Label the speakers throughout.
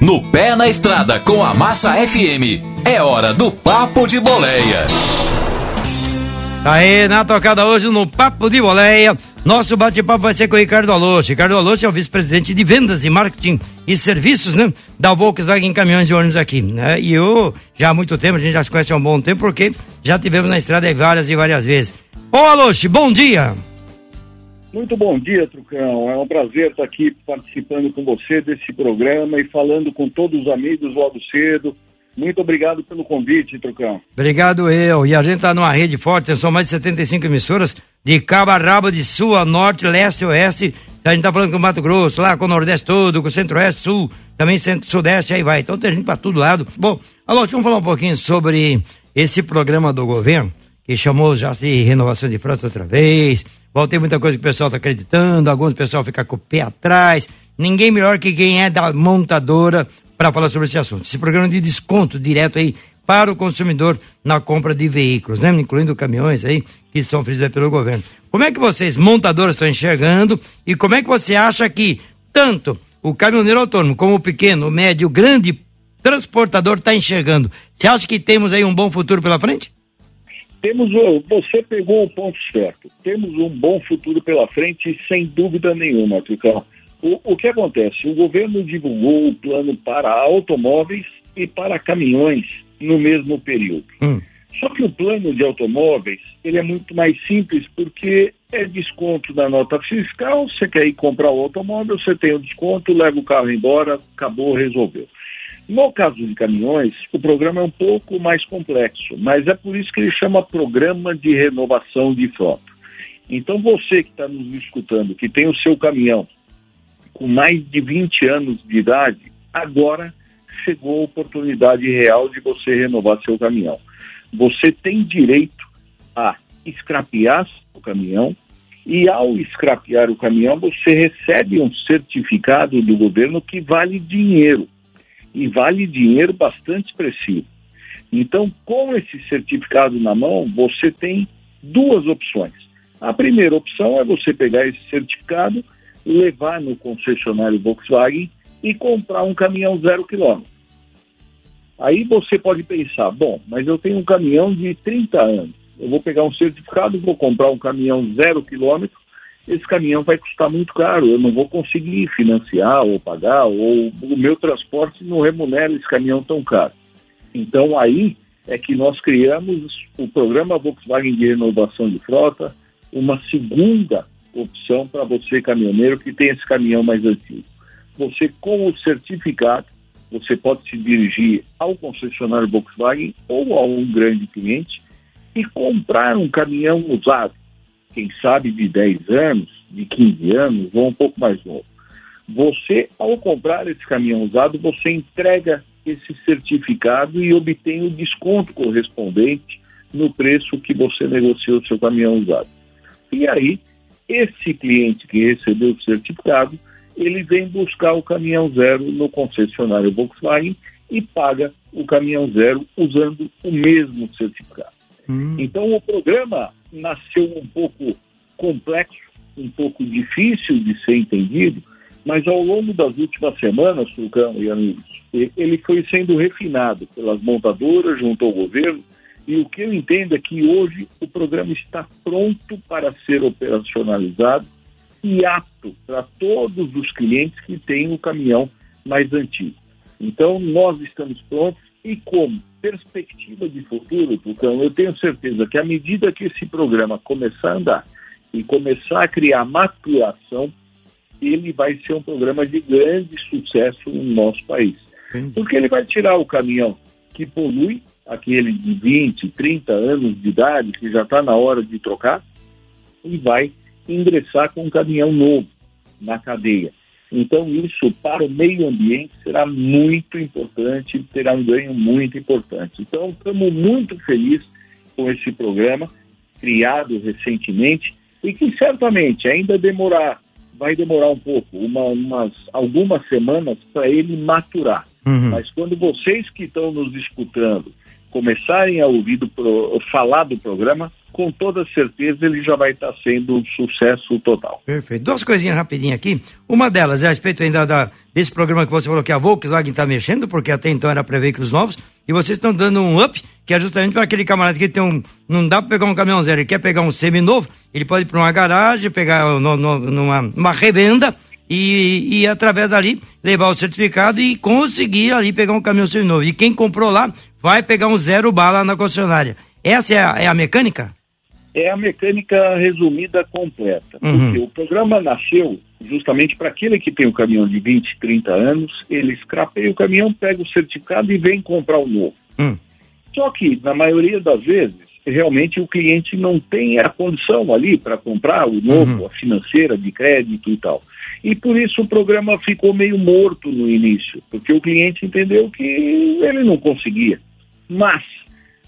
Speaker 1: No pé na estrada com a Massa FM. É hora do Papo de Boleia.
Speaker 2: Aí, na tocada hoje no Papo de Boleia, nosso bate-papo vai ser com o Ricardo Alonso. Ricardo Alonso é o vice-presidente de vendas e marketing e serviços, né? Da Volkswagen Caminhões e Ônibus aqui, né? E eu, já há muito tempo, a gente já se conhece há um bom tempo, porque já tivemos na estrada várias e várias vezes. Ô Alonso, bom dia!
Speaker 3: Muito bom dia, Trucão. É um prazer estar aqui participando com você desse programa e falando com todos os amigos logo cedo. Muito obrigado pelo convite, Trucão.
Speaker 2: Obrigado eu. E a gente está numa rede forte, são mais de 75 emissoras de cabo a rabo, de sul a norte, leste oeste. A gente está falando com o Mato Grosso, lá com o Nordeste todo, com o Centro-Oeste, Sul, também Centro-Sudeste, aí vai. Então tem gente para todo lado. Bom, alô, vamos falar um pouquinho sobre esse programa do governo, que chamou já de renovação de frota outra vez Bom, tem muita coisa que o pessoal está acreditando, alguns pessoal fica com o pé atrás. Ninguém melhor que quem é da montadora para falar sobre esse assunto. Esse programa de desconto direto aí para o consumidor na compra de veículos, né? Incluindo caminhões aí que são oferecidos pelo governo. Como é que vocês, montadoras, estão enxergando e como é que você acha que tanto o caminhoneiro autônomo como o pequeno, o médio, o grande transportador está enxergando? Você acha que temos aí um bom futuro pela frente?
Speaker 3: Temos, você pegou o ponto certo. Temos um bom futuro pela frente, sem dúvida nenhuma, Tricão. O, o que acontece? O governo divulgou o plano para automóveis e para caminhões no mesmo período. Hum. Só que o plano de automóveis ele é muito mais simples porque é desconto da nota fiscal. Você quer ir comprar o automóvel, você tem o desconto, leva o carro embora, acabou, resolveu. No caso de caminhões, o programa é um pouco mais complexo, mas é por isso que ele chama Programa de Renovação de Frota. Então, você que está nos escutando, que tem o seu caminhão com mais de 20 anos de idade, agora chegou a oportunidade real de você renovar seu caminhão. Você tem direito a escrapear o caminhão e, ao escrapear o caminhão, você recebe um certificado do governo que vale dinheiro e vale dinheiro bastante expressivo. Então, com esse certificado na mão, você tem duas opções. A primeira opção é você pegar esse certificado, levar no concessionário Volkswagen e comprar um caminhão zero quilômetro. Aí você pode pensar, bom, mas eu tenho um caminhão de 30 anos, eu vou pegar um certificado, vou comprar um caminhão zero quilômetro esse caminhão vai custar muito caro, eu não vou conseguir financiar ou pagar, ou o meu transporte não remunera esse caminhão tão caro. Então aí é que nós criamos o programa Volkswagen de renovação de frota, uma segunda opção para você caminhoneiro que tem esse caminhão mais antigo. Você com o certificado, você pode se dirigir ao concessionário Volkswagen ou a um grande cliente e comprar um caminhão usado quem sabe de 10 anos, de 15 anos, ou um pouco mais novo. Você, ao comprar esse caminhão usado, você entrega esse certificado e obtém o desconto correspondente no preço que você negociou o seu caminhão usado. E aí, esse cliente que recebeu o certificado, ele vem buscar o caminhão zero no concessionário Volkswagen e paga o caminhão zero usando o mesmo certificado. Hum. Então, o programa nasceu um pouco complexo, um pouco difícil de ser entendido, mas ao longo das últimas semanas, Fulcão e amigos, ele foi sendo refinado pelas montadoras junto ao governo, e o que eu entendo é que hoje o programa está pronto para ser operacionalizado e apto para todos os clientes que têm o caminhão mais antigo. Então, nós estamos prontos e como perspectiva de futuro, Tucão, eu tenho certeza que à medida que esse programa começar a andar e começar a criar maturação, ele vai ser um programa de grande sucesso no nosso país. Porque ele vai tirar o caminhão que polui, aquele de 20, 30 anos de idade, que já está na hora de trocar, e vai ingressar com um caminhão novo na cadeia. Então, isso para o meio ambiente será muito importante, terá um ganho muito importante. Então, estamos muito felizes com esse programa, criado recentemente, e que certamente ainda demorar, vai demorar um pouco, uma, umas, algumas semanas para ele maturar. Uhum. Mas quando vocês que estão nos escutando começarem a ouvir do pro, falar do programa, com toda certeza ele já vai estar sendo um sucesso total.
Speaker 2: Perfeito. Duas coisinhas rapidinho aqui. Uma delas é a respeito ainda da, desse programa que você falou que a Volkswagen está mexendo, porque até então era para veículos novos, e vocês estão dando um up, que é justamente para aquele camarada que tem um. Não dá para pegar um caminhão zero, ele quer pegar um semi-novo, ele pode ir para uma garagem, pegar no, no, numa, numa revenda e, e através dali levar o certificado e conseguir ali pegar um caminhão semi-novo. E quem comprou lá vai pegar um zero bala na concessionária. Essa é a, é a mecânica?
Speaker 3: É a mecânica resumida completa. Uhum. Porque o programa nasceu justamente para aquele que tem um caminhão de 20, 30 anos, ele escrapeia o caminhão, pega o certificado e vem comprar o novo. Uhum. Só que, na maioria das vezes, realmente o cliente não tem a condição ali para comprar o novo, uhum. a financeira de crédito e tal. E por isso o programa ficou meio morto no início, porque o cliente entendeu que ele não conseguia. Mas,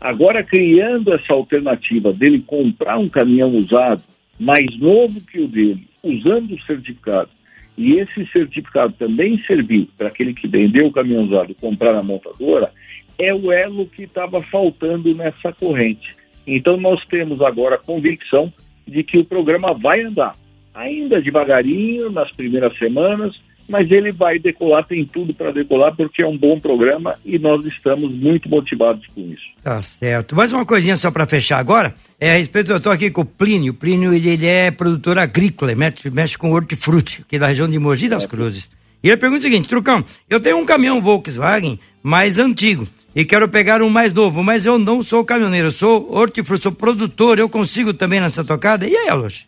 Speaker 3: agora criando essa alternativa dele comprar um caminhão usado, mais novo que o dele, usando o certificado, e esse certificado também servir para aquele que vendeu o caminhão usado comprar na montadora, é o elo que estava faltando nessa corrente. Então nós temos agora a convicção de que o programa vai andar, ainda devagarinho nas primeiras semanas, mas ele vai decolar, tem tudo para decolar, porque é um bom programa e nós estamos muito motivados com isso.
Speaker 2: Tá certo. Mais uma coisinha só para fechar agora, é a respeito, eu estou aqui com o Plínio, o Plínio ele, ele é produtor agrícola, mexe, mexe com hortifruti, aqui da região de Mogi das Cruzes. E ele pergunta o seguinte, Trucão, eu tenho um caminhão Volkswagen mais antigo e quero pegar um mais novo, mas eu não sou caminhoneiro, eu sou hortifruti, sou produtor, eu consigo também nessa tocada? E aí, Alôs?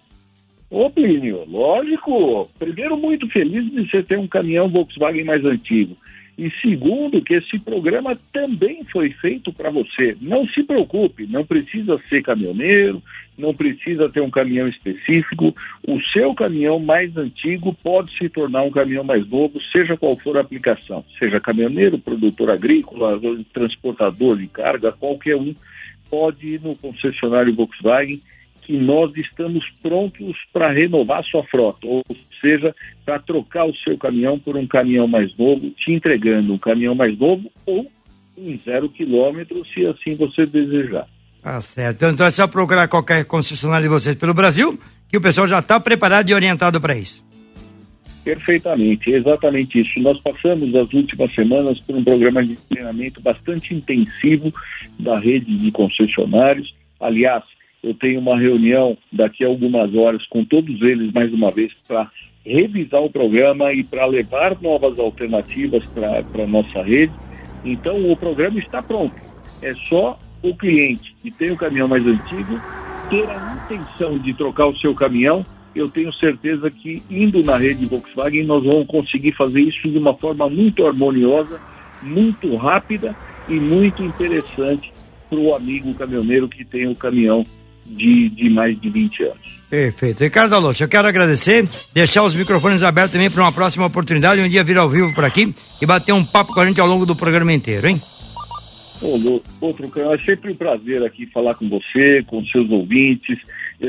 Speaker 3: Ô, Plínio, lógico. Primeiro, muito feliz de você ter um caminhão Volkswagen mais antigo. E segundo, que esse programa também foi feito para você. Não se preocupe, não precisa ser caminhoneiro, não precisa ter um caminhão específico. O seu caminhão mais antigo pode se tornar um caminhão mais novo, seja qual for a aplicação. Seja caminhoneiro, produtor agrícola, transportador de carga, qualquer um pode ir no concessionário Volkswagen que nós estamos prontos para renovar sua frota, ou seja, para trocar o seu caminhão por um caminhão mais novo, te entregando um caminhão mais novo ou um zero quilômetro, se assim você desejar.
Speaker 2: Tá certo. Então é só procurar qualquer concessionário de vocês pelo Brasil, que o pessoal já está preparado e orientado para isso.
Speaker 3: Perfeitamente, exatamente isso. Nós passamos as últimas semanas por um programa de treinamento bastante intensivo da rede de concessionários. Aliás, eu tenho uma reunião daqui a algumas horas com todos eles mais uma vez para revisar o programa e para levar novas alternativas para a nossa rede. Então o programa está pronto. É só o cliente que tem o caminhão mais antigo ter a intenção de trocar o seu caminhão. Eu tenho certeza que indo na rede Volkswagen nós vamos conseguir fazer isso de uma forma muito harmoniosa, muito rápida e muito interessante para o amigo caminhoneiro que tem o caminhão de, de mais de 20 anos.
Speaker 2: Perfeito. Ricardo Alonso, eu quero agradecer, deixar os microfones abertos também para uma próxima oportunidade, um dia vir ao vivo por aqui e bater um papo com a gente ao longo do programa inteiro, hein?
Speaker 3: Ô, outro é sempre um prazer aqui falar com você, com seus ouvintes.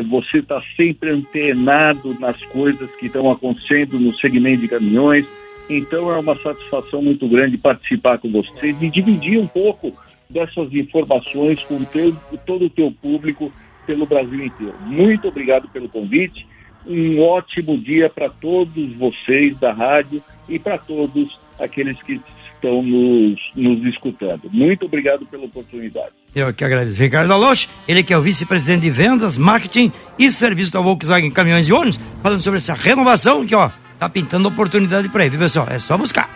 Speaker 3: Você está sempre antenado nas coisas que estão acontecendo no segmento de caminhões. Então é uma satisfação muito grande participar com vocês e dividir um pouco dessas informações com teu, todo o teu público pelo Brasil inteiro. Muito obrigado pelo convite. Um ótimo dia para todos vocês da rádio e para todos aqueles que estão nos, nos escutando. Muito obrigado pela oportunidade.
Speaker 2: Eu que agradeço. Ricardo Aloche, ele que é o vice-presidente de vendas, marketing e serviço da Volkswagen Caminhões e Ônibus, falando sobre essa renovação que, ó, tá pintando oportunidade para ele, viu, pessoal? É só buscar.